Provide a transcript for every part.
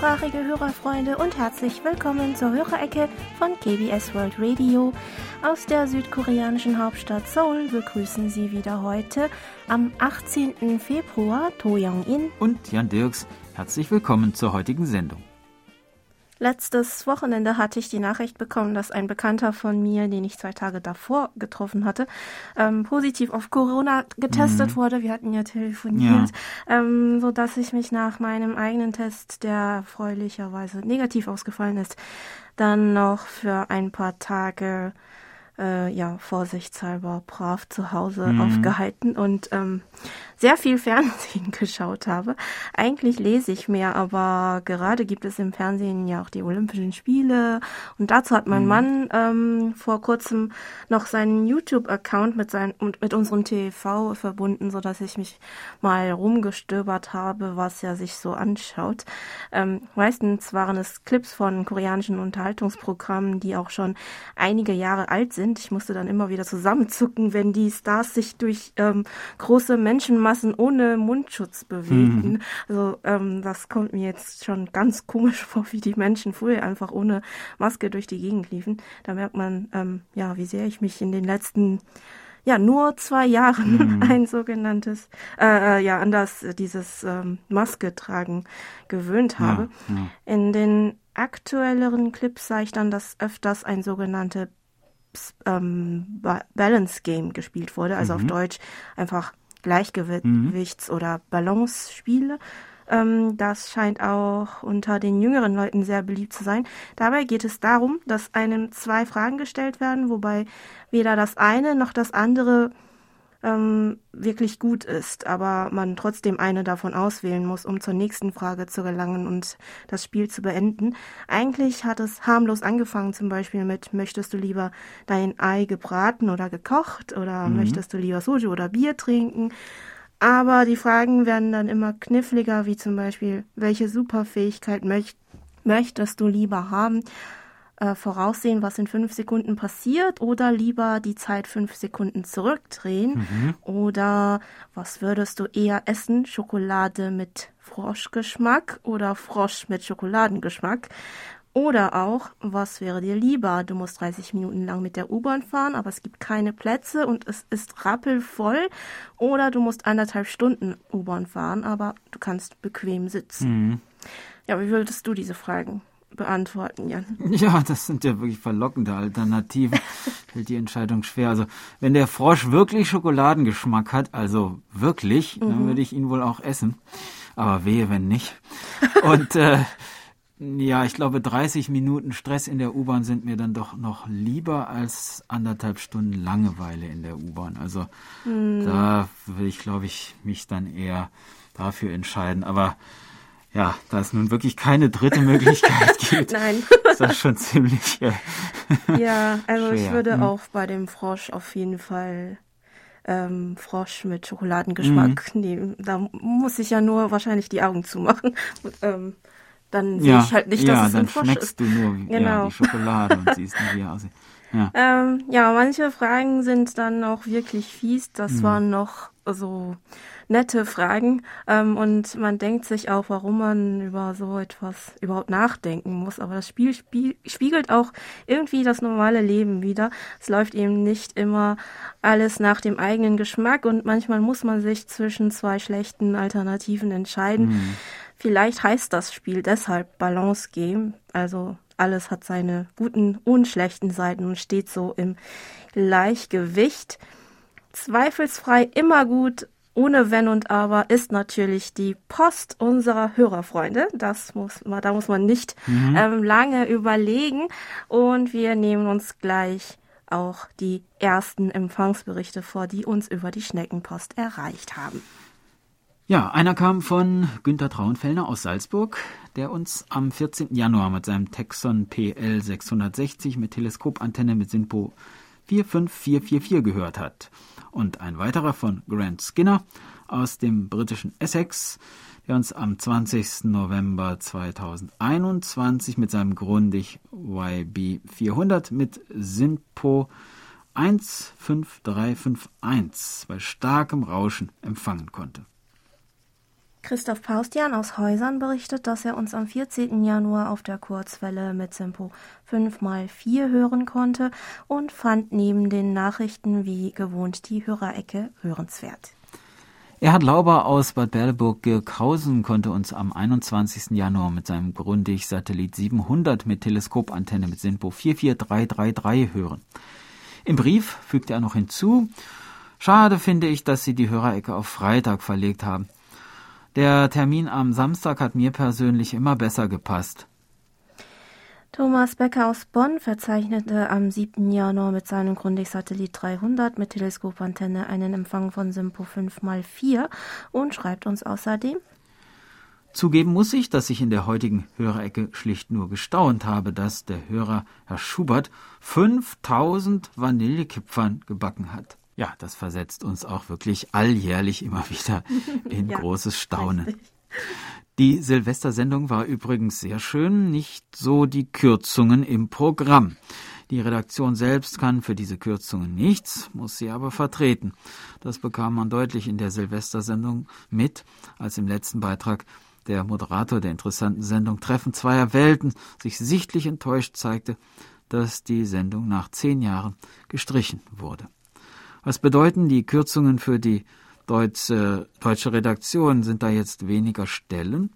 deutschsprachige Hörerfreunde und herzlich willkommen zur Hörerecke von KBS World Radio. Aus der südkoreanischen Hauptstadt Seoul begrüßen Sie wieder heute am 18. Februar To Young-in und Jan Dirks. Herzlich willkommen zur heutigen Sendung. Letztes Wochenende hatte ich die Nachricht bekommen, dass ein Bekannter von mir, den ich zwei Tage davor getroffen hatte, ähm, positiv auf Corona getestet mhm. wurde. Wir hatten ja telefoniert, ja. Ähm, so dass ich mich nach meinem eigenen Test, der erfreulicherweise negativ ausgefallen ist, dann noch für ein paar Tage äh, ja vorsichtshalber brav zu Hause mhm. aufgehalten und ähm, sehr viel Fernsehen geschaut habe. Eigentlich lese ich mehr, aber gerade gibt es im Fernsehen ja auch die Olympischen Spiele und dazu hat mein mhm. Mann ähm, vor kurzem noch seinen YouTube-Account mit seinen mit unserem TV verbunden, so dass ich mich mal rumgestöbert habe, was er sich so anschaut. Ähm, meistens waren es Clips von koreanischen Unterhaltungsprogrammen, die auch schon einige Jahre alt sind. Ich musste dann immer wieder zusammenzucken, wenn die Stars sich durch ähm, große Menschenmassen Massen ohne Mundschutz bewegten. Mhm. Also ähm, das kommt mir jetzt schon ganz komisch vor, wie die Menschen früher einfach ohne Maske durch die Gegend liefen. Da merkt man, ähm, ja, wie sehr ich mich in den letzten ja nur zwei Jahren mhm. ein sogenanntes äh, äh ja an das dieses ähm, Maske tragen gewöhnt habe. Ja, ja. In den aktuelleren Clips sah ich dann, dass öfters ein sogenannte ähm, Balance Game gespielt wurde, also mhm. auf Deutsch einfach Gleichgewichts- mhm. oder Balance-Spiele. Ähm, das scheint auch unter den jüngeren Leuten sehr beliebt zu sein. Dabei geht es darum, dass einem zwei Fragen gestellt werden, wobei weder das eine noch das andere ähm, wirklich gut ist, aber man trotzdem eine davon auswählen muss, um zur nächsten Frage zu gelangen und das Spiel zu beenden. Eigentlich hat es harmlos angefangen, zum Beispiel mit, möchtest du lieber dein Ei gebraten oder gekocht oder mhm. möchtest du lieber Soju oder Bier trinken? Aber die Fragen werden dann immer kniffliger, wie zum Beispiel, welche Superfähigkeit möcht möchtest du lieber haben? Äh, voraussehen, was in fünf Sekunden passiert oder lieber die Zeit fünf Sekunden zurückdrehen? Mhm. Oder was würdest du eher essen? Schokolade mit Froschgeschmack oder Frosch mit Schokoladengeschmack? Oder auch, was wäre dir lieber? Du musst 30 Minuten lang mit der U-Bahn fahren, aber es gibt keine Plätze und es ist rappelvoll. Oder du musst anderthalb Stunden U-Bahn fahren, aber du kannst bequem sitzen. Mhm. Ja, wie würdest du diese Fragen beantworten, Jan. Ja, das sind ja wirklich verlockende Alternativen. Fällt die Entscheidung schwer. Also, wenn der Frosch wirklich Schokoladengeschmack hat, also wirklich, mhm. dann würde ich ihn wohl auch essen. Aber wehe, wenn nicht. Und äh, ja, ich glaube, 30 Minuten Stress in der U-Bahn sind mir dann doch noch lieber als anderthalb Stunden Langeweile in der U-Bahn. Also mhm. da würde ich, glaube ich, mich dann eher dafür entscheiden. Aber ja, da es nun wirklich keine dritte Möglichkeit gibt, Nein. ist das schon ziemlich. Äh, ja, also schwer. ich würde hm. auch bei dem Frosch auf jeden Fall ähm, Frosch mit Schokoladengeschmack mhm. nehmen. Da muss ich ja nur wahrscheinlich die Augen zumachen. Und, ähm, dann sehe ich halt nicht, dass ja, es ein Frosch ist. Ja, dann schmeckst du nur genau. ja, die Schokolade und siehst wie er aussieht. Ja. Ähm, ja, manche Fragen sind dann auch wirklich fies. Das mhm. waren noch so nette Fragen. Ähm, und man denkt sich auch, warum man über so etwas überhaupt nachdenken muss. Aber das Spiel spiegelt auch irgendwie das normale Leben wieder. Es läuft eben nicht immer alles nach dem eigenen Geschmack und manchmal muss man sich zwischen zwei schlechten Alternativen entscheiden. Mhm. Vielleicht heißt das Spiel deshalb Balance Game. Also alles hat seine guten und schlechten Seiten und steht so im Gleichgewicht. Zweifelsfrei immer gut ohne Wenn und Aber ist natürlich die Post unserer Hörerfreunde. Das muss man, da muss man nicht mhm. ähm, lange überlegen. Und wir nehmen uns gleich auch die ersten Empfangsberichte vor, die uns über die Schneckenpost erreicht haben. Ja, einer kam von Günter Traunfellner aus Salzburg, der uns am 14. Januar mit seinem Texon PL 660 mit Teleskopantenne mit SINPO 45444 gehört hat und ein weiterer von Grant Skinner aus dem britischen Essex, der uns am 20. November 2021 mit seinem Grundig YB 400 mit SINPO 15351 bei starkem Rauschen empfangen konnte. Christoph Paustian aus Häusern berichtet, dass er uns am 14. Januar auf der Kurzwelle mit Tempo 5x4 hören konnte und fand neben den Nachrichten wie gewohnt die Hörerecke hörenswert. Erhard Lauber aus Bad Berleburg-Girkhausen konnte uns am 21. Januar mit seinem Grundig-Satellit 700 mit Teleskopantenne mit SINPO 44333 hören. Im Brief fügte er noch hinzu, schade finde ich, dass Sie die Hörerecke auf Freitag verlegt haben. Der Termin am Samstag hat mir persönlich immer besser gepasst. Thomas Becker aus Bonn verzeichnete am 7. Januar mit seinem Grundig-Satellit 300 mit Teleskopantenne einen Empfang von Simpo 5x4 und schreibt uns außerdem, Zugeben muss ich, dass ich in der heutigen Hörerecke schlicht nur gestaunt habe, dass der Hörer Herr Schubert 5000 Vanillekipfern gebacken hat. Ja, das versetzt uns auch wirklich alljährlich immer wieder in ja, großes Staunen. Richtig. Die Silvestersendung war übrigens sehr schön, nicht so die Kürzungen im Programm. Die Redaktion selbst kann für diese Kürzungen nichts, muss sie aber vertreten. Das bekam man deutlich in der Silvestersendung mit, als im letzten Beitrag der Moderator der interessanten Sendung Treffen zweier Welten sich sichtlich enttäuscht zeigte, dass die Sendung nach zehn Jahren gestrichen wurde. Was bedeuten die Kürzungen für die deutsche, deutsche Redaktion sind da jetzt weniger Stellen.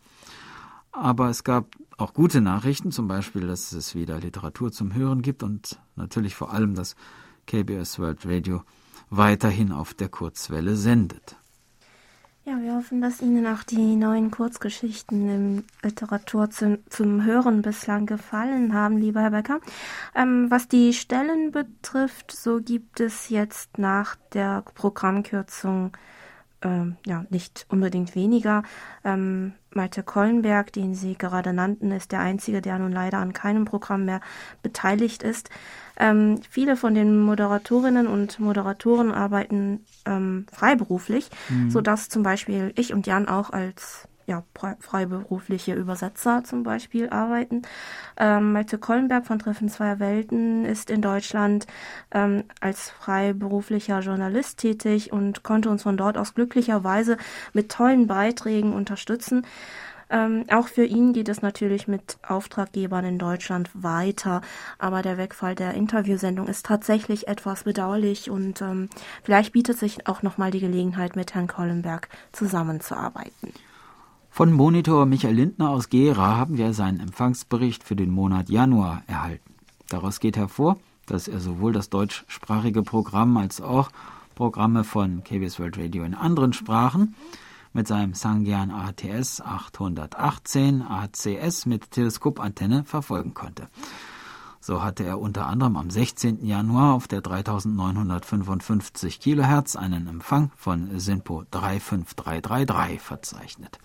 Aber es gab auch gute Nachrichten, zum Beispiel, dass es wieder Literatur zum Hören gibt und natürlich vor allem, dass KBS World Radio weiterhin auf der Kurzwelle sendet. Ja, wir hoffen, dass Ihnen auch die neuen Kurzgeschichten im Literatur zum, zum Hören bislang gefallen haben, lieber Herr Becker. Ähm, was die Stellen betrifft, so gibt es jetzt nach der Programmkürzung ähm, ja, nicht unbedingt weniger. Ähm, Malte Kollenberg, den Sie gerade nannten, ist der einzige, der nun leider an keinem Programm mehr beteiligt ist. Ähm, viele von den Moderatorinnen und Moderatoren arbeiten ähm, freiberuflich, mhm. sodass zum Beispiel ich und Jan auch als ja, freiberufliche Übersetzer zum Beispiel arbeiten. Ähm, Malte Kollenberg von Treffen zweier Welten ist in Deutschland ähm, als freiberuflicher Journalist tätig und konnte uns von dort aus glücklicherweise mit tollen Beiträgen unterstützen. Ähm, auch für ihn geht es natürlich mit Auftraggebern in Deutschland weiter, aber der Wegfall der Interviewsendung ist tatsächlich etwas bedauerlich und ähm, vielleicht bietet sich auch nochmal die Gelegenheit, mit Herrn Kollenberg zusammenzuarbeiten. Von Monitor Michael Lindner aus Gera haben wir seinen Empfangsbericht für den Monat Januar erhalten. Daraus geht hervor, dass er sowohl das deutschsprachige Programm als auch Programme von KBS World Radio in anderen Sprachen mit seinem Sangyan ATS 818 ACS mit Teleskopantenne verfolgen konnte. So hatte er unter anderem am 16. Januar auf der 3955 Kilohertz einen Empfang von SINPO 35333 verzeichnet.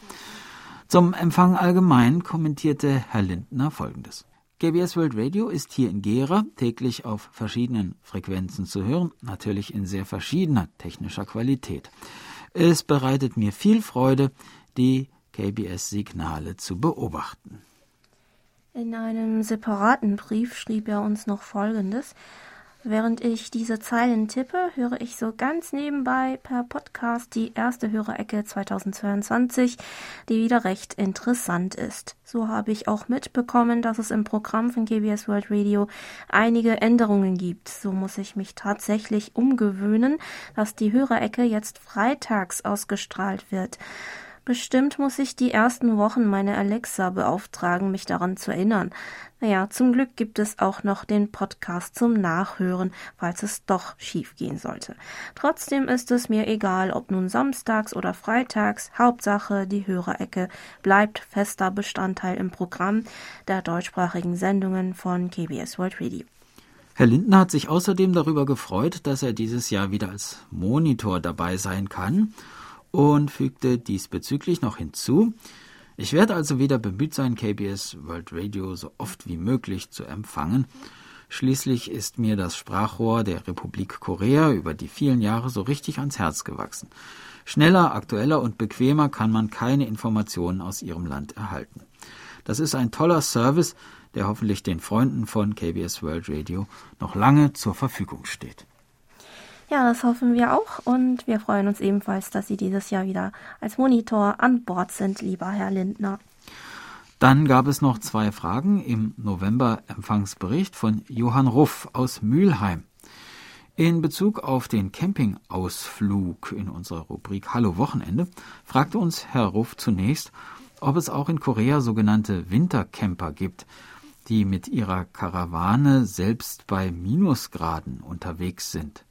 Zum Empfang allgemein kommentierte Herr Lindner Folgendes. KBS World Radio ist hier in Gera täglich auf verschiedenen Frequenzen zu hören, natürlich in sehr verschiedener technischer Qualität. Es bereitet mir viel Freude, die KBS-Signale zu beobachten. In einem separaten Brief schrieb er uns noch Folgendes. Während ich diese Zeilen tippe, höre ich so ganz nebenbei per Podcast die erste Hörerecke 2022, die wieder recht interessant ist. So habe ich auch mitbekommen, dass es im Programm von KBS World Radio einige Änderungen gibt. So muss ich mich tatsächlich umgewöhnen, dass die Hörerecke jetzt freitags ausgestrahlt wird. Bestimmt muss ich die ersten Wochen meine Alexa beauftragen, mich daran zu erinnern. Naja, zum Glück gibt es auch noch den Podcast zum Nachhören, falls es doch schief gehen sollte. Trotzdem ist es mir egal, ob nun samstags oder freitags. Hauptsache, die Hörerecke bleibt fester Bestandteil im Programm der deutschsprachigen Sendungen von KBS World Radio. Herr Lindner hat sich außerdem darüber gefreut, dass er dieses Jahr wieder als Monitor dabei sein kann und fügte diesbezüglich noch hinzu, ich werde also wieder bemüht sein, KBS World Radio so oft wie möglich zu empfangen. Schließlich ist mir das Sprachrohr der Republik Korea über die vielen Jahre so richtig ans Herz gewachsen. Schneller, aktueller und bequemer kann man keine Informationen aus ihrem Land erhalten. Das ist ein toller Service, der hoffentlich den Freunden von KBS World Radio noch lange zur Verfügung steht. Ja, das hoffen wir auch und wir freuen uns ebenfalls, dass Sie dieses Jahr wieder als Monitor an Bord sind, lieber Herr Lindner. Dann gab es noch zwei Fragen im November-Empfangsbericht von Johann Ruff aus Mülheim. In Bezug auf den Campingausflug in unserer Rubrik Hallo Wochenende fragte uns Herr Ruff zunächst, ob es auch in Korea sogenannte Wintercamper gibt, die mit ihrer Karawane selbst bei Minusgraden unterwegs sind.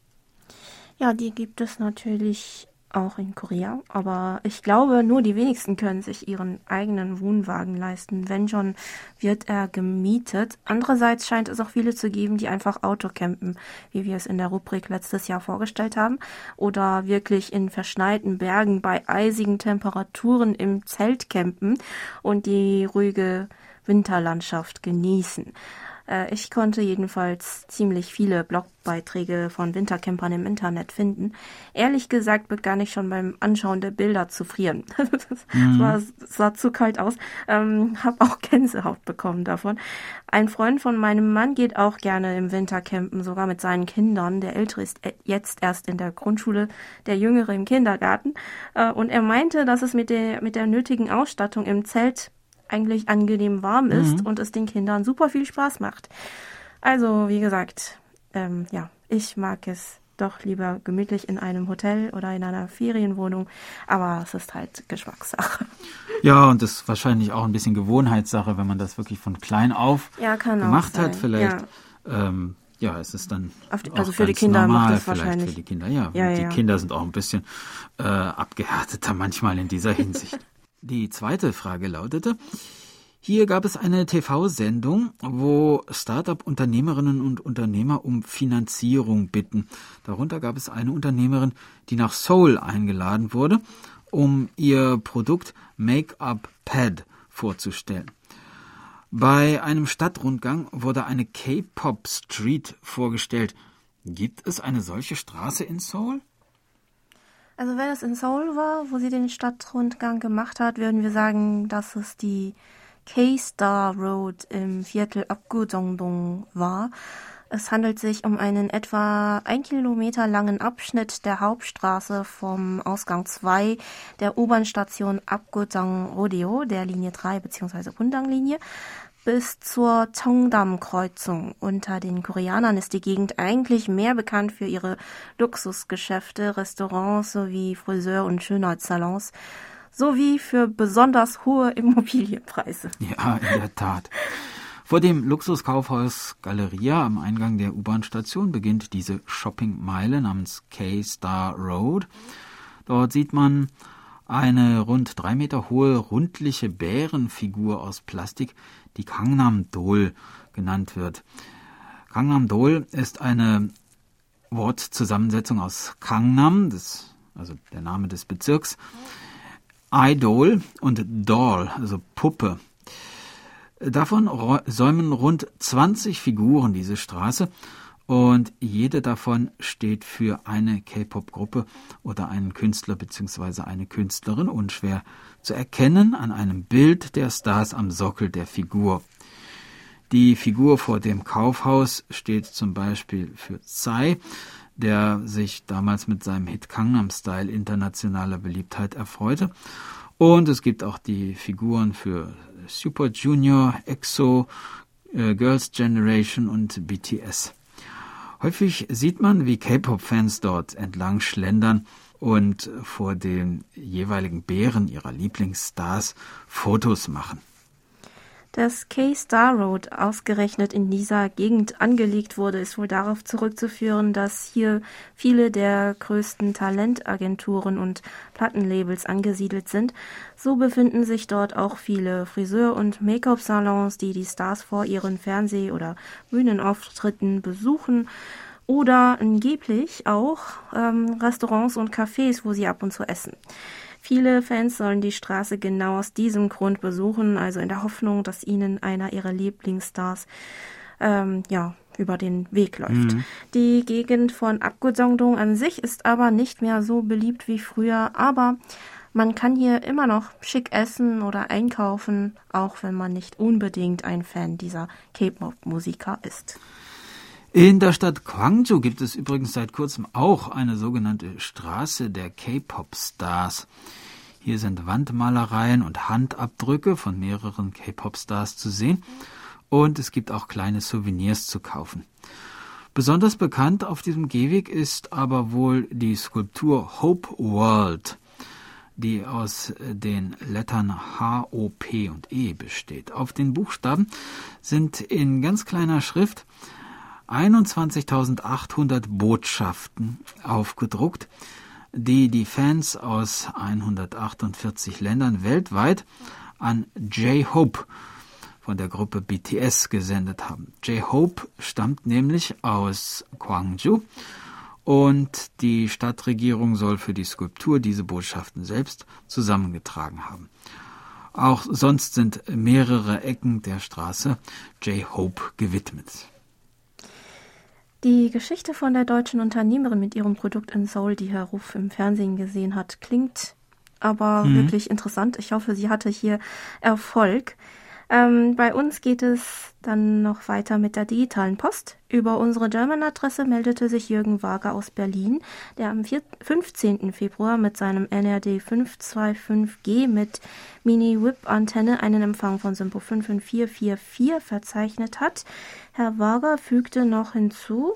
Ja, die gibt es natürlich auch in Korea, aber ich glaube, nur die wenigsten können sich ihren eigenen Wohnwagen leisten. Wenn schon, wird er gemietet. Andererseits scheint es auch viele zu geben, die einfach Autocampen, wie wir es in der Rubrik letztes Jahr vorgestellt haben, oder wirklich in verschneiten Bergen bei eisigen Temperaturen im Zelt campen und die ruhige Winterlandschaft genießen. Äh, ich konnte jedenfalls ziemlich viele Blogbeiträge von Wintercampern im Internet finden. Ehrlich gesagt begann ich schon beim Anschauen der Bilder zu frieren. Es mhm. war, sah zu kalt aus. Ähm, hab auch Gänsehaut bekommen davon. Ein Freund von meinem Mann geht auch gerne im Wintercampen, sogar mit seinen Kindern. Der Ältere ist e-, jetzt erst in der Grundschule, der Jüngere im Kindergarten. Äh, und er meinte, dass es mit der, mit der nötigen Ausstattung im Zelt eigentlich angenehm warm ist mhm. und es den Kindern super viel Spaß macht. Also, wie gesagt, ähm, ja, ich mag es doch lieber gemütlich in einem Hotel oder in einer Ferienwohnung, aber es ist halt Geschmackssache. Ja, und das ist wahrscheinlich auch ein bisschen Gewohnheitssache, wenn man das wirklich von klein auf ja, gemacht hat. Vielleicht, ja. Ähm, ja, es ist dann die, also für die Kinder normal, macht das wahrscheinlich. Für die Kinder, ja. ja die Kinder sind auch ein bisschen äh, abgehärteter manchmal in dieser Hinsicht. Die zweite Frage lautete, hier gab es eine TV-Sendung, wo Start-up-Unternehmerinnen und Unternehmer um Finanzierung bitten. Darunter gab es eine Unternehmerin, die nach Seoul eingeladen wurde, um ihr Produkt Make-up Pad vorzustellen. Bei einem Stadtrundgang wurde eine K-Pop Street vorgestellt. Gibt es eine solche Straße in Seoul? Also wenn es in Seoul war, wo sie den Stadtrundgang gemacht hat, würden wir sagen, dass es die K-Star Road im Viertel Abgudongdong war. Es handelt sich um einen etwa ein Kilometer langen Abschnitt der Hauptstraße vom Ausgang 2 der U-Bahn-Station Abgudong Rodeo, der Linie 3 bzw. Hundang-Linie, bis zur Cheongdam-Kreuzung. Unter den Koreanern ist die Gegend eigentlich mehr bekannt für ihre Luxusgeschäfte, Restaurants sowie Friseur- und Schönheitssalons sowie für besonders hohe Immobilienpreise. Ja, in der Tat. Vor dem Luxuskaufhaus Galeria am Eingang der U-Bahn-Station beginnt diese Shoppingmeile namens K-Star Road. Dort sieht man eine rund drei Meter hohe rundliche Bärenfigur aus Plastik, die Kangnam Dol genannt wird. Kangnam Dol ist eine Wortzusammensetzung aus Kangnam, das, also der Name des Bezirks, Idol und Doll, also Puppe. Davon säumen rund 20 Figuren diese Straße und jede davon steht für eine K-Pop-Gruppe oder einen Künstler bzw. eine Künstlerin, unschwer zu erkennen an einem Bild der Stars am Sockel der Figur. Die Figur vor dem Kaufhaus steht zum Beispiel für Tsai, der sich damals mit seinem Hit Gangnam Style internationaler Beliebtheit erfreute. Und es gibt auch die Figuren für Super Junior, EXO, äh, Girls Generation und BTS. Häufig sieht man, wie K-Pop-Fans dort entlang schlendern und vor den jeweiligen Bären ihrer Lieblingsstars Fotos machen. Dass K-Star Road ausgerechnet in dieser Gegend angelegt wurde, ist wohl darauf zurückzuführen, dass hier viele der größten Talentagenturen und Plattenlabels angesiedelt sind. So befinden sich dort auch viele Friseur- und Make-up-Salons, die die Stars vor ihren Fernseh- oder Bühnenauftritten besuchen oder angeblich auch ähm, Restaurants und Cafés, wo sie ab und zu essen. Viele Fans sollen die Straße genau aus diesem Grund besuchen, also in der Hoffnung, dass ihnen einer ihrer Lieblingsstars ähm, ja, über den Weg läuft. Mhm. Die Gegend von Abgudongdong an sich ist aber nicht mehr so beliebt wie früher, aber man kann hier immer noch schick essen oder einkaufen, auch wenn man nicht unbedingt ein Fan dieser K-Pop-Musiker ist. In der Stadt Gwangju gibt es übrigens seit kurzem auch eine sogenannte Straße der K-Pop-Stars. Hier sind Wandmalereien und Handabdrücke von mehreren K-Pop-Stars zu sehen und es gibt auch kleine Souvenirs zu kaufen. Besonders bekannt auf diesem Gehweg ist aber wohl die Skulptur Hope World, die aus den Lettern H, O, P und E besteht. Auf den Buchstaben sind in ganz kleiner Schrift 21.800 Botschaften aufgedruckt, die die Fans aus 148 Ländern weltweit an J-Hope von der Gruppe BTS gesendet haben. J-Hope stammt nämlich aus Gwangju und die Stadtregierung soll für die Skulptur diese Botschaften selbst zusammengetragen haben. Auch sonst sind mehrere Ecken der Straße J-Hope gewidmet. Die Geschichte von der deutschen Unternehmerin mit ihrem Produkt in Seoul, die Herr Ruf im Fernsehen gesehen hat, klingt aber mhm. wirklich interessant. Ich hoffe, sie hatte hier Erfolg. Ähm, bei uns geht es dann noch weiter mit der digitalen Post. Über unsere German-Adresse meldete sich Jürgen Wager aus Berlin, der am 4, 15. Februar mit seinem NRD 525G mit Mini-Whip-Antenne einen Empfang von Sympo 55444 verzeichnet hat. Herr Wager fügte noch hinzu,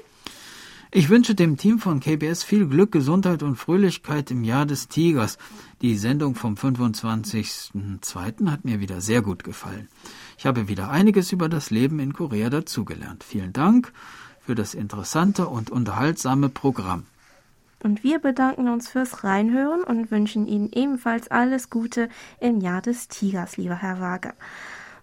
ich wünsche dem Team von KBS viel Glück, Gesundheit und Fröhlichkeit im Jahr des Tigers. Die Sendung vom 25.02. hat mir wieder sehr gut gefallen. Ich habe wieder einiges über das Leben in Korea dazugelernt. Vielen Dank für das interessante und unterhaltsame Programm. Und wir bedanken uns fürs Reinhören und wünschen Ihnen ebenfalls alles Gute im Jahr des Tigers, lieber Herr Wager.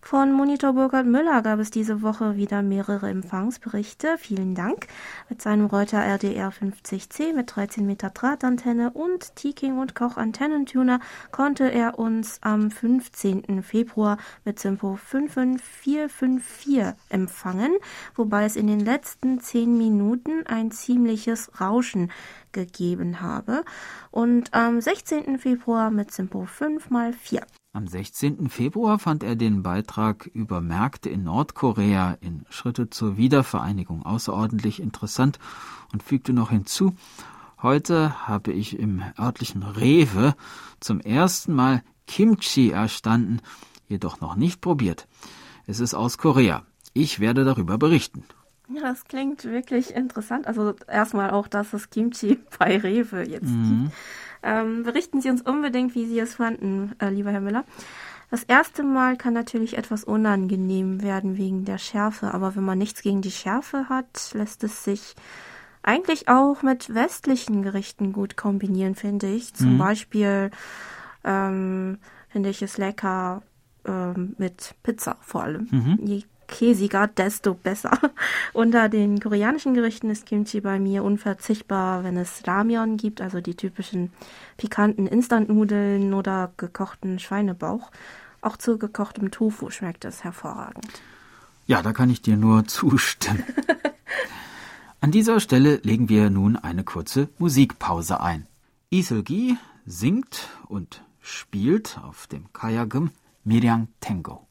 Von Monitor Burkhard Müller gab es diese Woche wieder mehrere Empfangsberichte. Vielen Dank. Mit seinem Reuter RDR 50C mit 13 Meter Drahtantenne und T-King und Koch Antennentuner konnte er uns am 15. Februar mit Simpo 55454 empfangen, wobei es in den letzten 10 Minuten ein ziemliches Rauschen gegeben habe. Und am 16. Februar mit Simpo 5 x 4. Am 16. Februar fand er den Beitrag über Märkte in Nordkorea in Schritte zur Wiedervereinigung außerordentlich interessant und fügte noch hinzu, heute habe ich im örtlichen Rewe zum ersten Mal Kimchi erstanden, jedoch noch nicht probiert. Es ist aus Korea. Ich werde darüber berichten. Ja, das klingt wirklich interessant. Also erstmal auch, dass es Kimchi bei Rewe jetzt mhm. gibt. Ähm, berichten Sie uns unbedingt, wie Sie es fanden, äh, lieber Herr Müller. Das erste Mal kann natürlich etwas unangenehm werden wegen der Schärfe, aber wenn man nichts gegen die Schärfe hat, lässt es sich eigentlich auch mit westlichen Gerichten gut kombinieren, finde ich. Zum mhm. Beispiel ähm, finde ich es lecker ähm, mit Pizza vor allem. Mhm. Je käsiger, desto besser. Unter den koreanischen Gerichten ist Kimchi bei mir unverzichtbar, wenn es Ramyeon gibt, also die typischen pikanten Instantnudeln oder gekochten Schweinebauch. Auch zu gekochtem Tofu schmeckt es hervorragend. Ja, da kann ich dir nur zustimmen. An dieser Stelle legen wir nun eine kurze Musikpause ein. Iselgi singt und spielt auf dem Kayagum Miryang Tango.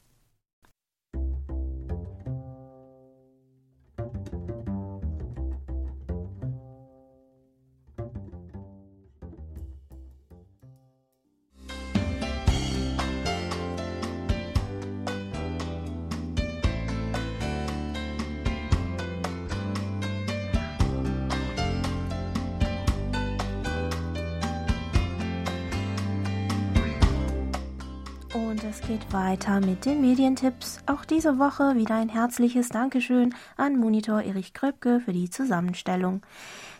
Weiter mit den Medientipps. Auch diese Woche wieder ein herzliches Dankeschön an Monitor Erich Kröpke für die Zusammenstellung.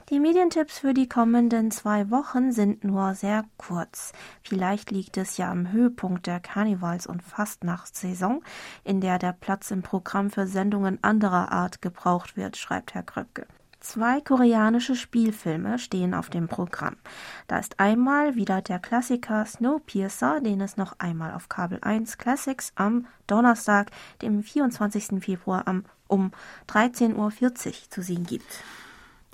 Die Medientipps für die kommenden zwei Wochen sind nur sehr kurz. Vielleicht liegt es ja am Höhepunkt der Karnevals- und Fastnachtssaison, in der der Platz im Programm für Sendungen anderer Art gebraucht wird, schreibt Herr Kröpke. Zwei koreanische Spielfilme stehen auf dem Programm. Da ist einmal wieder der Klassiker Snowpiercer, den es noch einmal auf Kabel 1 Classics am Donnerstag, dem 24. Februar um 13.40 Uhr zu sehen gibt.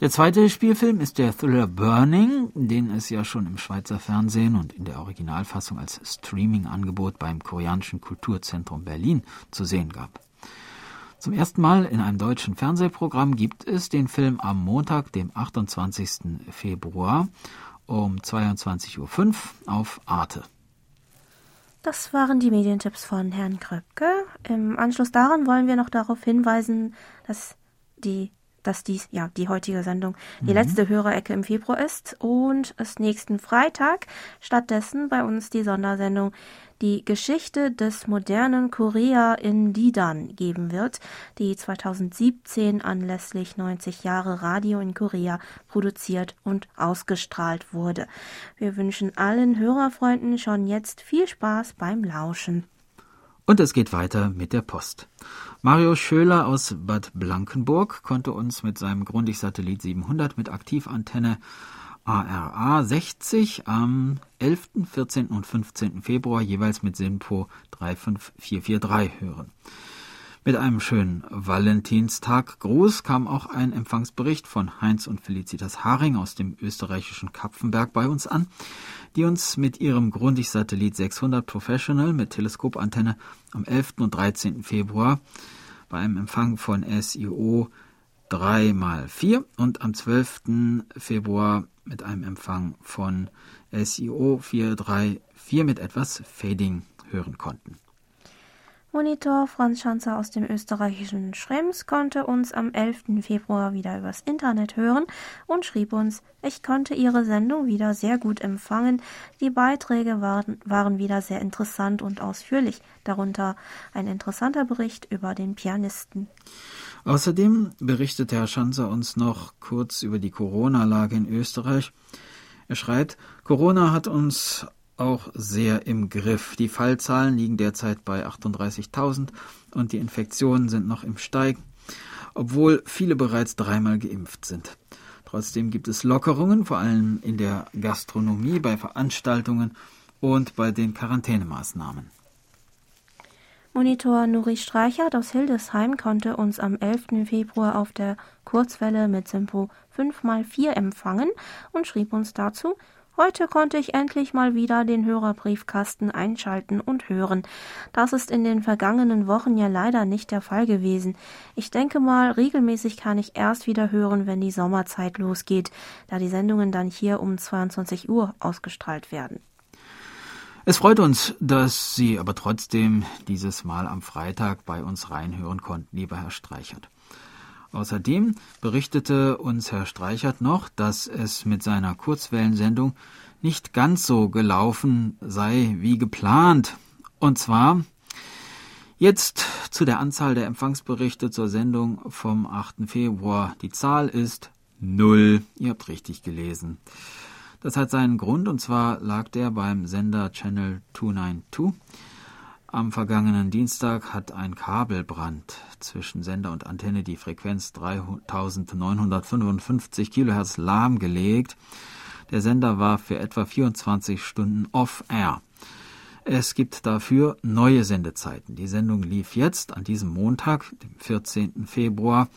Der zweite Spielfilm ist der Thriller Burning, den es ja schon im Schweizer Fernsehen und in der Originalfassung als Streaming-Angebot beim Koreanischen Kulturzentrum Berlin zu sehen gab. Zum ersten Mal in einem deutschen Fernsehprogramm gibt es den Film am Montag, dem 28. Februar um 22.05 Uhr auf Arte. Das waren die Medientipps von Herrn Kröpke. Im Anschluss daran wollen wir noch darauf hinweisen, dass die dass dies ja die heutige Sendung die mhm. letzte Hörerecke im Februar ist und es nächsten Freitag stattdessen bei uns die Sondersendung die Geschichte des modernen Korea in Liedern geben wird, die 2017 anlässlich 90 Jahre Radio in Korea produziert und ausgestrahlt wurde. Wir wünschen allen Hörerfreunden schon jetzt viel Spaß beim Lauschen. Und es geht weiter mit der Post. Mario Schöler aus Bad Blankenburg konnte uns mit seinem Grundig-Satellit 700 mit Aktivantenne ARA 60 am 11., 14. und 15. Februar jeweils mit SINPO 35443 hören. Mit einem schönen Valentinstag-Gruß kam auch ein Empfangsbericht von Heinz und Felicitas Haring aus dem österreichischen Kapfenberg bei uns an, die uns mit ihrem Grundig-Satellit 600 Professional mit Teleskopantenne am 11. und 13. Februar bei einem Empfang von SIO 3 x 4 und am 12. Februar mit einem Empfang von SIO 434 mit etwas Fading hören konnten. Monitor Franz Schanzer aus dem österreichischen Schrems konnte uns am 11. Februar wieder übers Internet hören und schrieb uns, ich konnte Ihre Sendung wieder sehr gut empfangen. Die Beiträge waren, waren wieder sehr interessant und ausführlich, darunter ein interessanter Bericht über den Pianisten. Außerdem berichtete Herr Schanzer uns noch kurz über die Corona-Lage in Österreich. Er schreibt, Corona hat uns auch sehr im Griff. Die Fallzahlen liegen derzeit bei 38.000 und die Infektionen sind noch im Steigen, obwohl viele bereits dreimal geimpft sind. Trotzdem gibt es Lockerungen, vor allem in der Gastronomie, bei Veranstaltungen und bei den Quarantänemaßnahmen. Monitor Nuri Streichert aus Hildesheim konnte uns am 11. Februar auf der Kurzwelle mit Simpo 5x4 empfangen und schrieb uns dazu, Heute konnte ich endlich mal wieder den Hörerbriefkasten einschalten und hören. Das ist in den vergangenen Wochen ja leider nicht der Fall gewesen. Ich denke mal, regelmäßig kann ich erst wieder hören, wenn die Sommerzeit losgeht, da die Sendungen dann hier um 22 Uhr ausgestrahlt werden. Es freut uns, dass Sie aber trotzdem dieses Mal am Freitag bei uns reinhören konnten, lieber Herr Streichert. Außerdem berichtete uns Herr Streichert noch, dass es mit seiner Kurzwellensendung nicht ganz so gelaufen sei wie geplant. Und zwar jetzt zu der Anzahl der Empfangsberichte zur Sendung vom 8. Februar. Die Zahl ist null. Ihr habt richtig gelesen. Das hat seinen Grund, und zwar lag der beim Sender Channel 292 am vergangenen Dienstag hat ein Kabelbrand zwischen Sender und Antenne die Frequenz 3955 kHz lahmgelegt. Der Sender war für etwa 24 Stunden off-air. Es gibt dafür neue Sendezeiten. Die Sendung lief jetzt an diesem Montag, dem 14. Februar,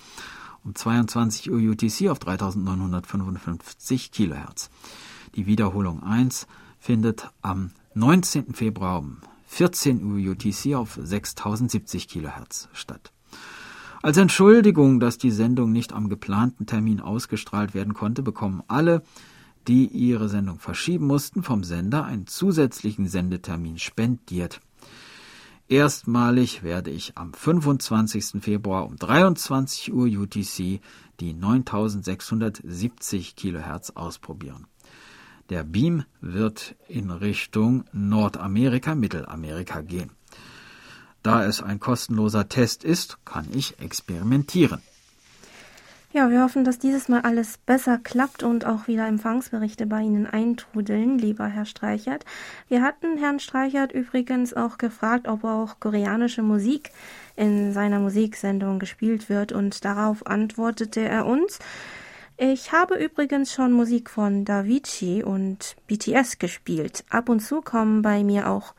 um 22 Uhr UTC auf 3955 kHz. Die Wiederholung 1 findet am 19. Februar um 14 Uhr UTC auf 6070 kHz statt. Als Entschuldigung, dass die Sendung nicht am geplanten Termin ausgestrahlt werden konnte, bekommen alle, die ihre Sendung verschieben mussten, vom Sender einen zusätzlichen Sendetermin spendiert. Erstmalig werde ich am 25. Februar um 23 Uhr UTC die 9670 kHz ausprobieren. Der Beam wird in Richtung Nordamerika, Mittelamerika gehen. Da es ein kostenloser Test ist, kann ich experimentieren. Ja, wir hoffen, dass dieses Mal alles besser klappt und auch wieder Empfangsberichte bei Ihnen eintrudeln, lieber Herr Streichert. Wir hatten Herrn Streichert übrigens auch gefragt, ob auch koreanische Musik in seiner Musiksendung gespielt wird und darauf antwortete er uns, ich habe übrigens schon Musik von Davichi und BTS gespielt. Ab und zu kommen bei mir auch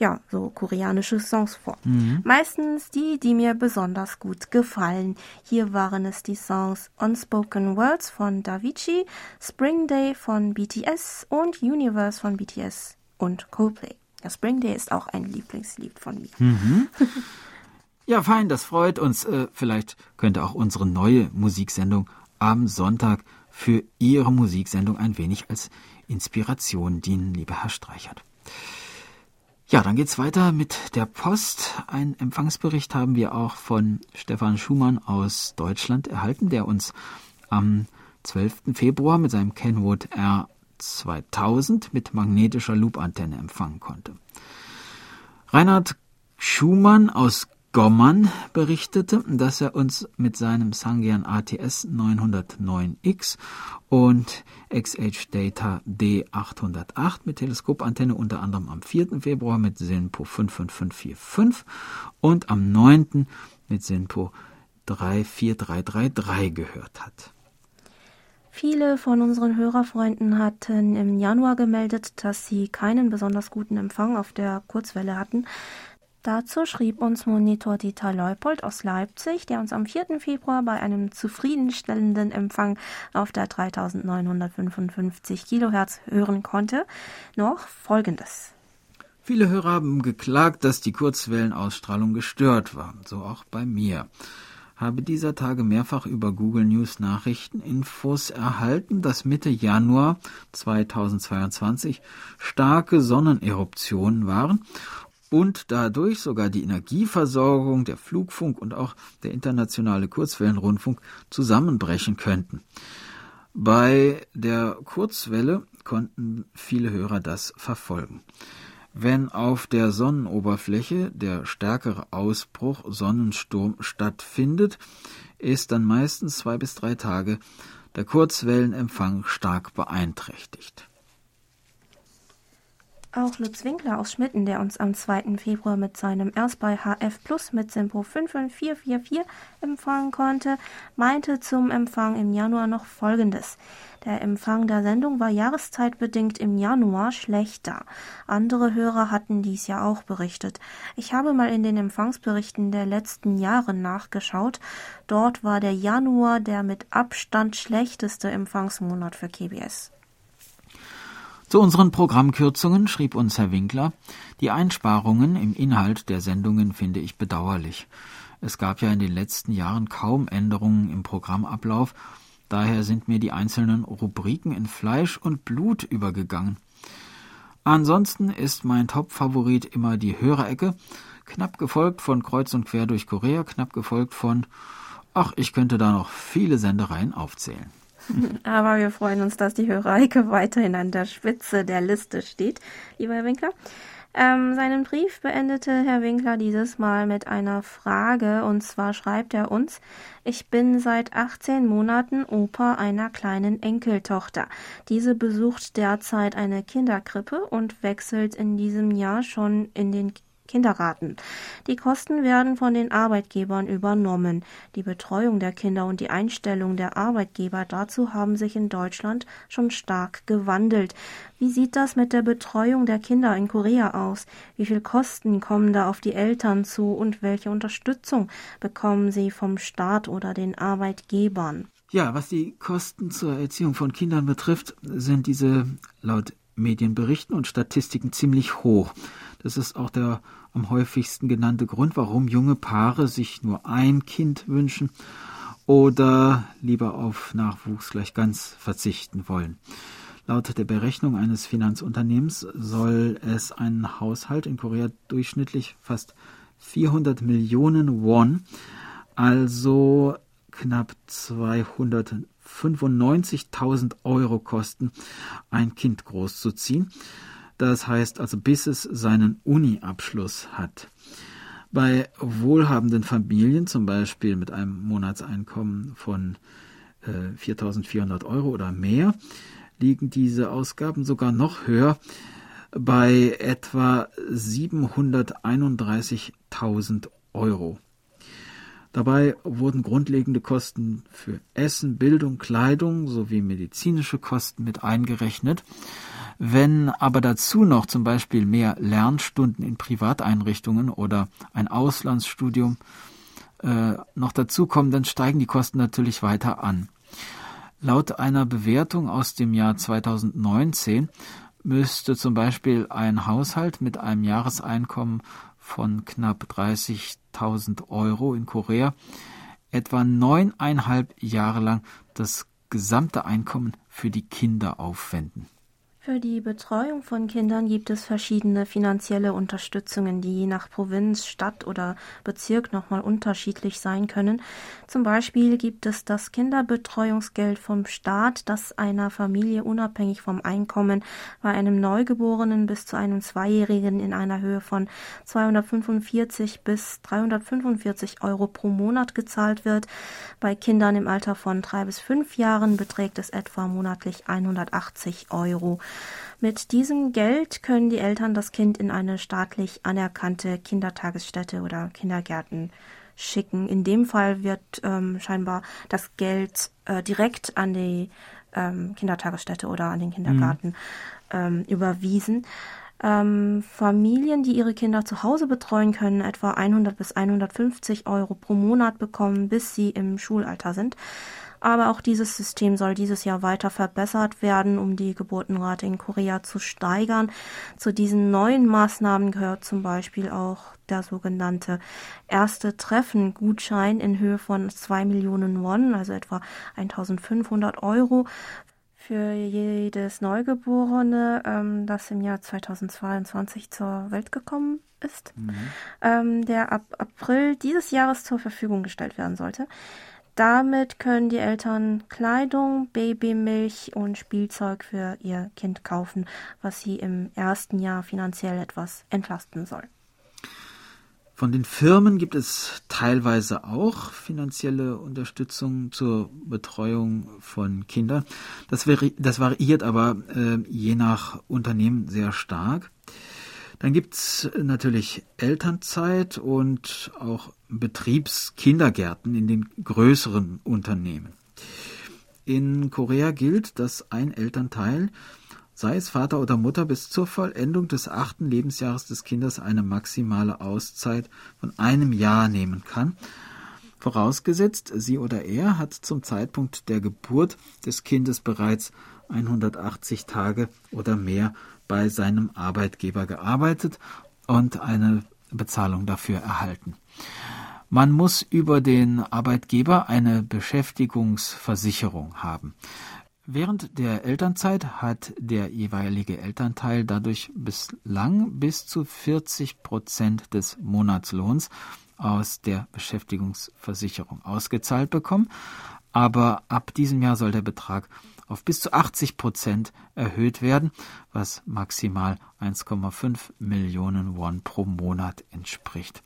ja, so koreanische Songs vor. Mhm. Meistens die, die mir besonders gut gefallen. Hier waren es die Songs Unspoken Words von Davichi, Spring Day von BTS und Universe von BTS und Coldplay. Ja, Spring Day ist auch ein Lieblingslied von mir. Mhm. Ja, fein, das freut uns. Äh, vielleicht könnte auch unsere neue Musiksendung am Sonntag für Ihre Musiksendung ein wenig als Inspiration dienen, lieber Herr Streichert. Ja, dann geht's weiter mit der Post. Ein Empfangsbericht haben wir auch von Stefan Schumann aus Deutschland erhalten, der uns am 12. Februar mit seinem Kenwood R 2000 mit magnetischer Loop-Antenne empfangen konnte. Reinhard Schumann aus Gommann berichtete, dass er uns mit seinem Sangean ATS 909X und XH Data D808 mit Teleskopantenne unter anderem am 4. Februar mit SINPO 55545 und am 9. mit SINPO 34333 gehört hat. Viele von unseren Hörerfreunden hatten im Januar gemeldet, dass sie keinen besonders guten Empfang auf der Kurzwelle hatten. Dazu schrieb uns Monitor Dieter Leupold aus Leipzig, der uns am 4. Februar bei einem zufriedenstellenden Empfang auf der 3955 Kilohertz hören konnte, noch Folgendes. Viele Hörer haben geklagt, dass die Kurzwellenausstrahlung gestört war, so auch bei mir. Habe dieser Tage mehrfach über Google News Nachrichteninfos erhalten, dass Mitte Januar 2022 starke Sonneneruptionen waren und dadurch sogar die Energieversorgung, der Flugfunk und auch der internationale Kurzwellenrundfunk zusammenbrechen könnten. Bei der Kurzwelle konnten viele Hörer das verfolgen. Wenn auf der Sonnenoberfläche der stärkere Ausbruch Sonnensturm stattfindet, ist dann meistens zwei bis drei Tage der Kurzwellenempfang stark beeinträchtigt. Auch Lutz Winkler aus Schmitten, der uns am 2. Februar mit seinem Erstbei HF Plus mit Simpo 55444 empfangen konnte, meinte zum Empfang im Januar noch Folgendes. Der Empfang der Sendung war jahreszeitbedingt im Januar schlechter. Andere Hörer hatten dies ja auch berichtet. Ich habe mal in den Empfangsberichten der letzten Jahre nachgeschaut. Dort war der Januar der mit Abstand schlechteste Empfangsmonat für KBS. Zu unseren Programmkürzungen schrieb uns Herr Winkler, die Einsparungen im Inhalt der Sendungen finde ich bedauerlich. Es gab ja in den letzten Jahren kaum Änderungen im Programmablauf, daher sind mir die einzelnen Rubriken in Fleisch und Blut übergegangen. Ansonsten ist mein Top-Favorit immer die Hörerecke, knapp gefolgt von Kreuz und Quer durch Korea, knapp gefolgt von Ach, ich könnte da noch viele Sendereien aufzählen. Aber wir freuen uns, dass die Höreike weiterhin an der Spitze der Liste steht, lieber Herr Winkler. Ähm, seinen Brief beendete Herr Winkler dieses Mal mit einer Frage, und zwar schreibt er uns, ich bin seit 18 Monaten Opa einer kleinen Enkeltochter. Diese besucht derzeit eine Kinderkrippe und wechselt in diesem Jahr schon in den Kindergarten. Die Kosten werden von den Arbeitgebern übernommen. Die Betreuung der Kinder und die Einstellung der Arbeitgeber dazu haben sich in Deutschland schon stark gewandelt. Wie sieht das mit der Betreuung der Kinder in Korea aus? Wie viel Kosten kommen da auf die Eltern zu und welche Unterstützung bekommen sie vom Staat oder den Arbeitgebern? Ja, was die Kosten zur Erziehung von Kindern betrifft, sind diese laut Medienberichten und Statistiken ziemlich hoch. Das ist auch der am häufigsten genannte Grund, warum junge Paare sich nur ein Kind wünschen oder lieber auf Nachwuchs gleich ganz verzichten wollen. Laut der Berechnung eines Finanzunternehmens soll es einen Haushalt in Korea durchschnittlich fast 400 Millionen Won, also knapp 295.000 Euro kosten, ein Kind großzuziehen. Das heißt also, bis es seinen Uni-Abschluss hat. Bei wohlhabenden Familien, zum Beispiel mit einem Monatseinkommen von äh, 4.400 Euro oder mehr, liegen diese Ausgaben sogar noch höher bei etwa 731.000 Euro. Dabei wurden grundlegende Kosten für Essen, Bildung, Kleidung sowie medizinische Kosten mit eingerechnet. Wenn aber dazu noch zum Beispiel mehr Lernstunden in Privateinrichtungen oder ein Auslandsstudium äh, noch dazukommen, dann steigen die Kosten natürlich weiter an. Laut einer Bewertung aus dem Jahr 2019 müsste zum Beispiel ein Haushalt mit einem Jahreseinkommen von knapp 30.000 Euro in Korea etwa neuneinhalb Jahre lang das gesamte Einkommen für die Kinder aufwenden. Für die Betreuung von Kindern gibt es verschiedene finanzielle Unterstützungen, die je nach Provinz, Stadt oder Bezirk nochmal unterschiedlich sein können. Zum Beispiel gibt es das Kinderbetreuungsgeld vom Staat, das einer Familie unabhängig vom Einkommen bei einem Neugeborenen bis zu einem Zweijährigen in einer Höhe von 245 bis 345 Euro pro Monat gezahlt wird. Bei Kindern im Alter von drei bis fünf Jahren beträgt es etwa monatlich 180 Euro. Mit diesem Geld können die Eltern das Kind in eine staatlich anerkannte Kindertagesstätte oder Kindergärten schicken. In dem Fall wird ähm, scheinbar das Geld äh, direkt an die ähm, Kindertagesstätte oder an den Kindergarten mhm. ähm, überwiesen. Ähm, Familien, die ihre Kinder zu Hause betreuen können, etwa 100 bis 150 Euro pro Monat bekommen, bis sie im Schulalter sind. Aber auch dieses System soll dieses Jahr weiter verbessert werden, um die Geburtenrate in Korea zu steigern. Zu diesen neuen Maßnahmen gehört zum Beispiel auch der sogenannte erste Treffen Gutschein in Höhe von 2 Millionen Won, also etwa 1500 Euro für jedes Neugeborene, ähm, das im Jahr 2022 zur Welt gekommen ist, mhm. ähm, der ab April dieses Jahres zur Verfügung gestellt werden sollte. Damit können die Eltern Kleidung, Babymilch und Spielzeug für ihr Kind kaufen, was sie im ersten Jahr finanziell etwas entlasten soll. Von den Firmen gibt es teilweise auch finanzielle Unterstützung zur Betreuung von Kindern. Das, vari das variiert aber äh, je nach Unternehmen sehr stark. Dann gibt's natürlich Elternzeit und auch Betriebskindergärten in den größeren Unternehmen. In Korea gilt, dass ein Elternteil, sei es Vater oder Mutter, bis zur Vollendung des achten Lebensjahres des Kindes eine maximale Auszeit von einem Jahr nehmen kann. Vorausgesetzt, sie oder er hat zum Zeitpunkt der Geburt des Kindes bereits 180 Tage oder mehr bei seinem Arbeitgeber gearbeitet und eine Bezahlung dafür erhalten. Man muss über den Arbeitgeber eine Beschäftigungsversicherung haben. Während der Elternzeit hat der jeweilige Elternteil dadurch bislang bis zu 40 Prozent des Monatslohns aus der Beschäftigungsversicherung ausgezahlt bekommen, aber ab diesem Jahr soll der Betrag auf bis zu 80 Prozent erhöht werden, was maximal 1,5 Millionen Won pro Monat entspricht.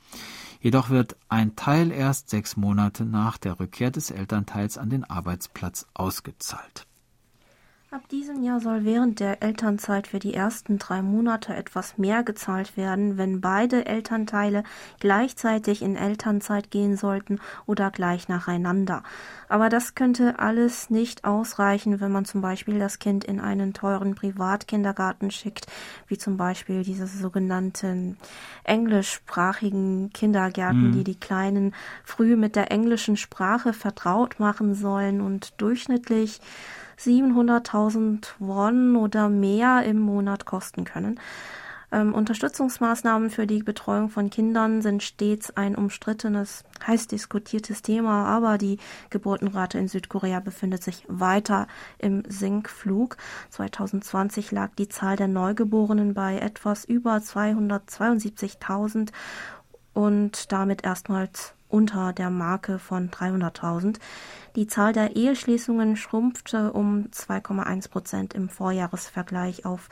Jedoch wird ein Teil erst sechs Monate nach der Rückkehr des Elternteils an den Arbeitsplatz ausgezahlt. Ab diesem Jahr soll während der Elternzeit für die ersten drei Monate etwas mehr gezahlt werden, wenn beide Elternteile gleichzeitig in Elternzeit gehen sollten oder gleich nacheinander. Aber das könnte alles nicht ausreichen, wenn man zum Beispiel das Kind in einen teuren Privatkindergarten schickt, wie zum Beispiel diese sogenannten englischsprachigen Kindergärten, mhm. die die Kleinen früh mit der englischen Sprache vertraut machen sollen und durchschnittlich 700.000 Won oder mehr im Monat kosten können. Ähm, Unterstützungsmaßnahmen für die Betreuung von Kindern sind stets ein umstrittenes, heiß diskutiertes Thema, aber die Geburtenrate in Südkorea befindet sich weiter im Sinkflug. 2020 lag die Zahl der Neugeborenen bei etwas über 272.000 und damit erstmals unter der Marke von 300.000. Die Zahl der Eheschließungen schrumpfte um 2,1 Prozent im Vorjahresvergleich auf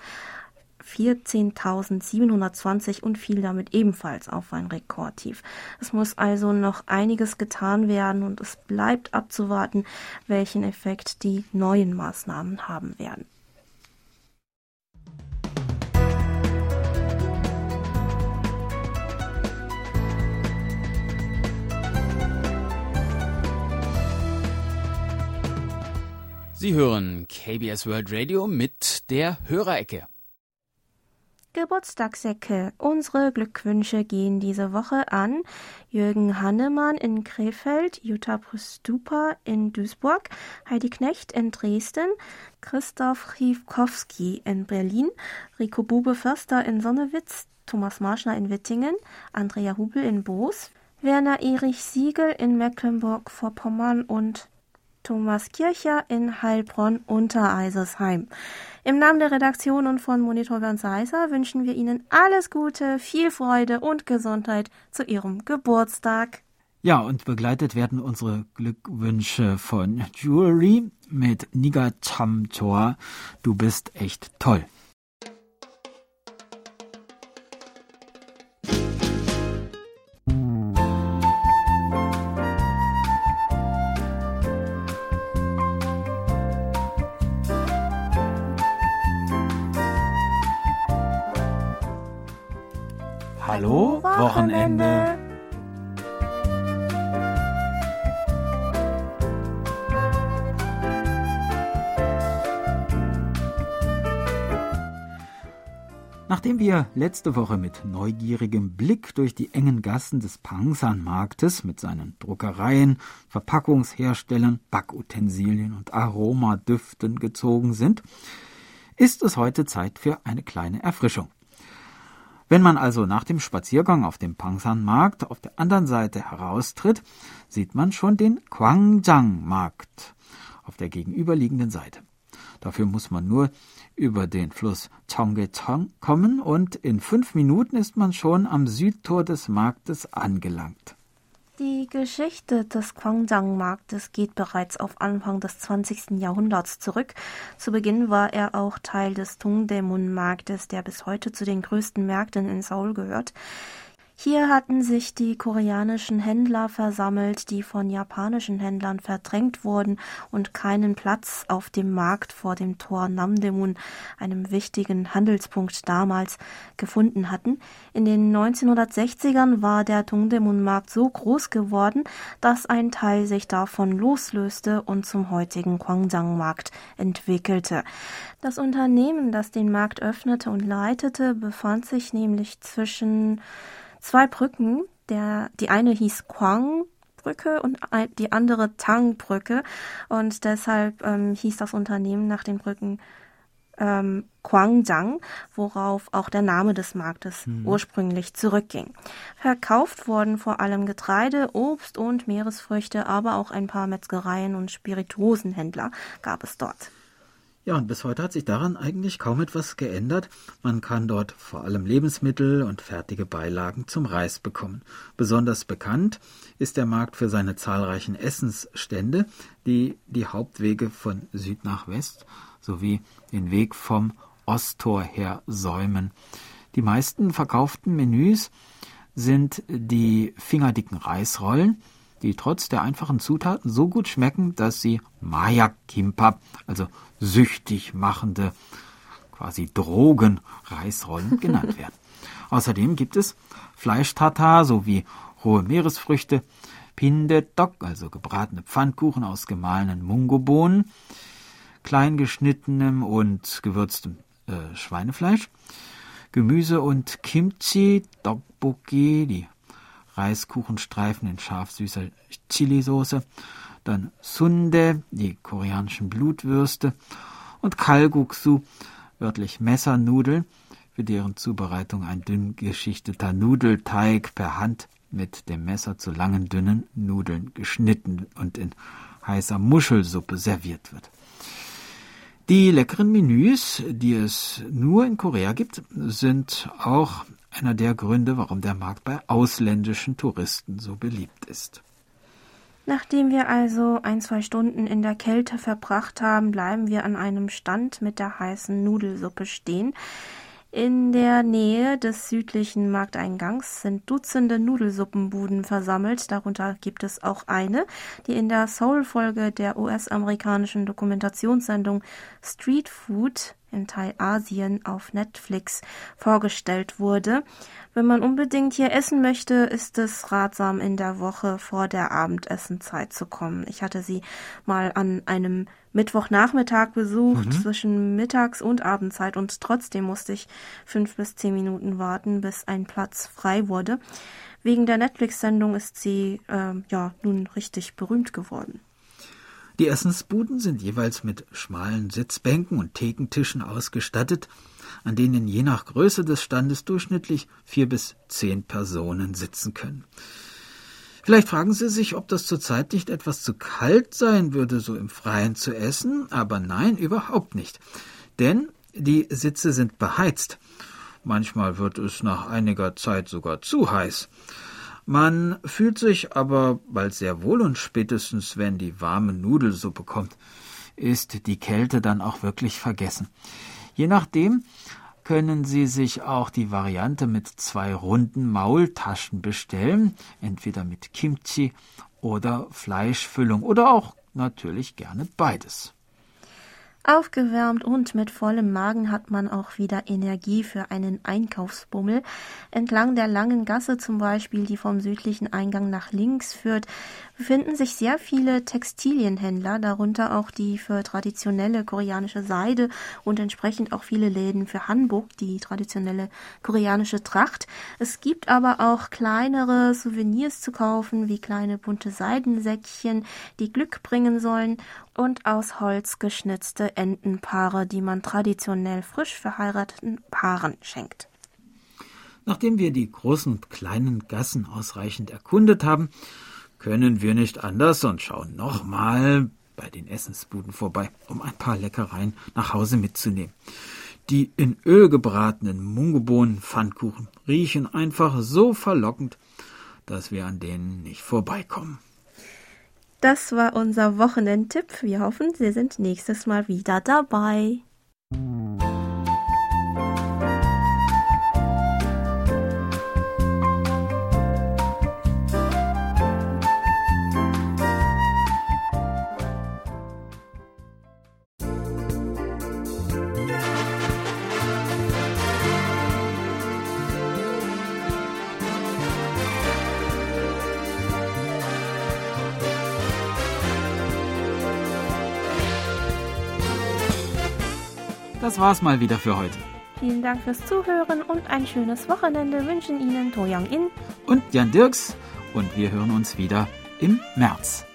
14.720 und fiel damit ebenfalls auf ein Rekordtief. Es muss also noch einiges getan werden und es bleibt abzuwarten, welchen Effekt die neuen Maßnahmen haben werden. Sie hören KBS World Radio mit der Hörerecke. Geburtstagsecke. Unsere Glückwünsche gehen diese Woche an Jürgen Hannemann in Krefeld, Jutta Prustupa in Duisburg, Heidi Knecht in Dresden, Christoph Chiwkowski in Berlin, Rico Bube Förster in Sonnewitz, Thomas Marschner in Wittingen, Andrea Hubel in Boos, Werner Erich Siegel in Mecklenburg-Vorpommern und Thomas Kircher in Heilbronn unter Eisersheim. Im Namen der Redaktion und von Monitor Bernd Seiser wünschen wir Ihnen alles Gute, viel Freude und Gesundheit zu Ihrem Geburtstag. Ja, und begleitet werden unsere Glückwünsche von Jewelry mit Niga Cham Chor. Du bist echt toll. Wochenende. Nachdem wir letzte Woche mit neugierigem Blick durch die engen Gassen des Pangsan-Marktes mit seinen Druckereien, Verpackungsherstellern, Backutensilien und Aromadüften gezogen sind, ist es heute Zeit für eine kleine Erfrischung. Wenn man also nach dem Spaziergang auf dem Pangsan-Markt auf der anderen Seite heraustritt, sieht man schon den Quangjang-Markt auf der gegenüberliegenden Seite. Dafür muss man nur über den Fluss Chonggetong kommen und in fünf Minuten ist man schon am Südtor des Marktes angelangt. Die Geschichte des Gwangjang-Marktes geht bereits auf Anfang des 20. Jahrhunderts zurück. Zu Beginn war er auch Teil des Tungdaemun-Marktes, der bis heute zu den größten Märkten in Seoul gehört. Hier hatten sich die koreanischen Händler versammelt, die von japanischen Händlern verdrängt wurden und keinen Platz auf dem Markt vor dem Tor Namdaemun, einem wichtigen Handelspunkt damals, gefunden hatten. In den 1960ern war der Dongdaemun-Markt so groß geworden, dass ein Teil sich davon loslöste und zum heutigen Gwangjang-Markt entwickelte. Das Unternehmen, das den Markt öffnete und leitete, befand sich nämlich zwischen zwei Brücken. Der, die eine hieß Quang Brücke und die andere Tang Brücke und deshalb ähm, hieß das Unternehmen nach den Brücken ähm, Quangjang, worauf auch der Name des Marktes mhm. ursprünglich zurückging. Verkauft wurden vor allem Getreide, Obst und Meeresfrüchte, aber auch ein paar Metzgereien und Spirituosenhändler gab es dort. Ja, und bis heute hat sich daran eigentlich kaum etwas geändert. Man kann dort vor allem Lebensmittel und fertige Beilagen zum Reis bekommen. Besonders bekannt ist der Markt für seine zahlreichen Essensstände, die die Hauptwege von Süd nach West sowie den Weg vom Osttor her säumen. Die meisten verkauften Menüs sind die fingerdicken Reisrollen, die trotz der einfachen Zutaten so gut schmecken, dass sie Maya Kimpap, also süchtig machende, quasi Drogenreisrollen genannt werden. Außerdem gibt es Fleischtatar sowie rohe Meeresfrüchte, Pindedok, also gebratene Pfannkuchen aus gemahlenen Mungobohnen, kleingeschnittenem und gewürztem äh, Schweinefleisch, Gemüse und Kimchi, Dokboki, die Reiskuchenstreifen in scharfsüßer Chilisauce, dann Sunde, die koreanischen Blutwürste und Kalguksu, wörtlich Messernudeln, für deren Zubereitung ein dünn geschichteter Nudelteig per Hand mit dem Messer zu langen dünnen Nudeln geschnitten und in heißer Muschelsuppe serviert wird. Die leckeren Menüs, die es nur in Korea gibt, sind auch einer der Gründe, warum der Markt bei ausländischen Touristen so beliebt ist. Nachdem wir also ein, zwei Stunden in der Kälte verbracht haben, bleiben wir an einem Stand mit der heißen Nudelsuppe stehen. In der Nähe des südlichen Markteingangs sind Dutzende Nudelsuppenbuden versammelt. Darunter gibt es auch eine, die in der Soul-Folge der US-amerikanischen Dokumentationssendung Street Food in Thai-Asien auf Netflix vorgestellt wurde. Wenn man unbedingt hier essen möchte, ist es ratsam, in der Woche vor der Abendessenzeit zu kommen. Ich hatte sie mal an einem Mittwochnachmittag besucht, mhm. zwischen Mittags- und Abendzeit und trotzdem musste ich fünf bis zehn Minuten warten, bis ein Platz frei wurde. Wegen der Netflix-Sendung ist sie äh, ja nun richtig berühmt geworden. Die Essensbuden sind jeweils mit schmalen Sitzbänken und Thekentischen ausgestattet. an denen je nach Größe des Standes durchschnittlich vier bis zehn Personen sitzen können. Vielleicht fragen Sie sich, ob das zurzeit nicht etwas zu kalt sein würde, so im Freien zu essen, aber nein, überhaupt nicht. Denn die Sitze sind beheizt. Manchmal wird es nach einiger Zeit sogar zu heiß. Man fühlt sich aber bald sehr wohl und spätestens, wenn die warme Nudelsuppe kommt, ist die Kälte dann auch wirklich vergessen. Je nachdem können Sie sich auch die Variante mit zwei runden Maultaschen bestellen, entweder mit Kimchi oder Fleischfüllung oder auch natürlich gerne beides. Aufgewärmt und mit vollem Magen hat man auch wieder Energie für einen Einkaufsbummel. Entlang der langen Gasse zum Beispiel, die vom südlichen Eingang nach links führt, befinden sich sehr viele Textilienhändler, darunter auch die für traditionelle koreanische Seide und entsprechend auch viele Läden für Hanbok, die traditionelle koreanische Tracht. Es gibt aber auch kleinere Souvenirs zu kaufen, wie kleine bunte Seidensäckchen, die Glück bringen sollen und aus Holz geschnitzte Entenpaare, die man traditionell frisch verheirateten Paaren schenkt. Nachdem wir die großen und kleinen Gassen ausreichend erkundet haben, können wir nicht anders und schauen nochmal bei den Essensbuden vorbei, um ein paar Leckereien nach Hause mitzunehmen. Die in Öl gebratenen Mungebohnen Pfannkuchen riechen einfach so verlockend, dass wir an denen nicht vorbeikommen. Das war unser Wochenendtipp. Wir hoffen, Sie sind nächstes Mal wieder dabei. Das war's mal wieder für heute. Vielen Dank fürs Zuhören und ein schönes Wochenende wünschen Ihnen To Young In und Jan Dirks und wir hören uns wieder im März.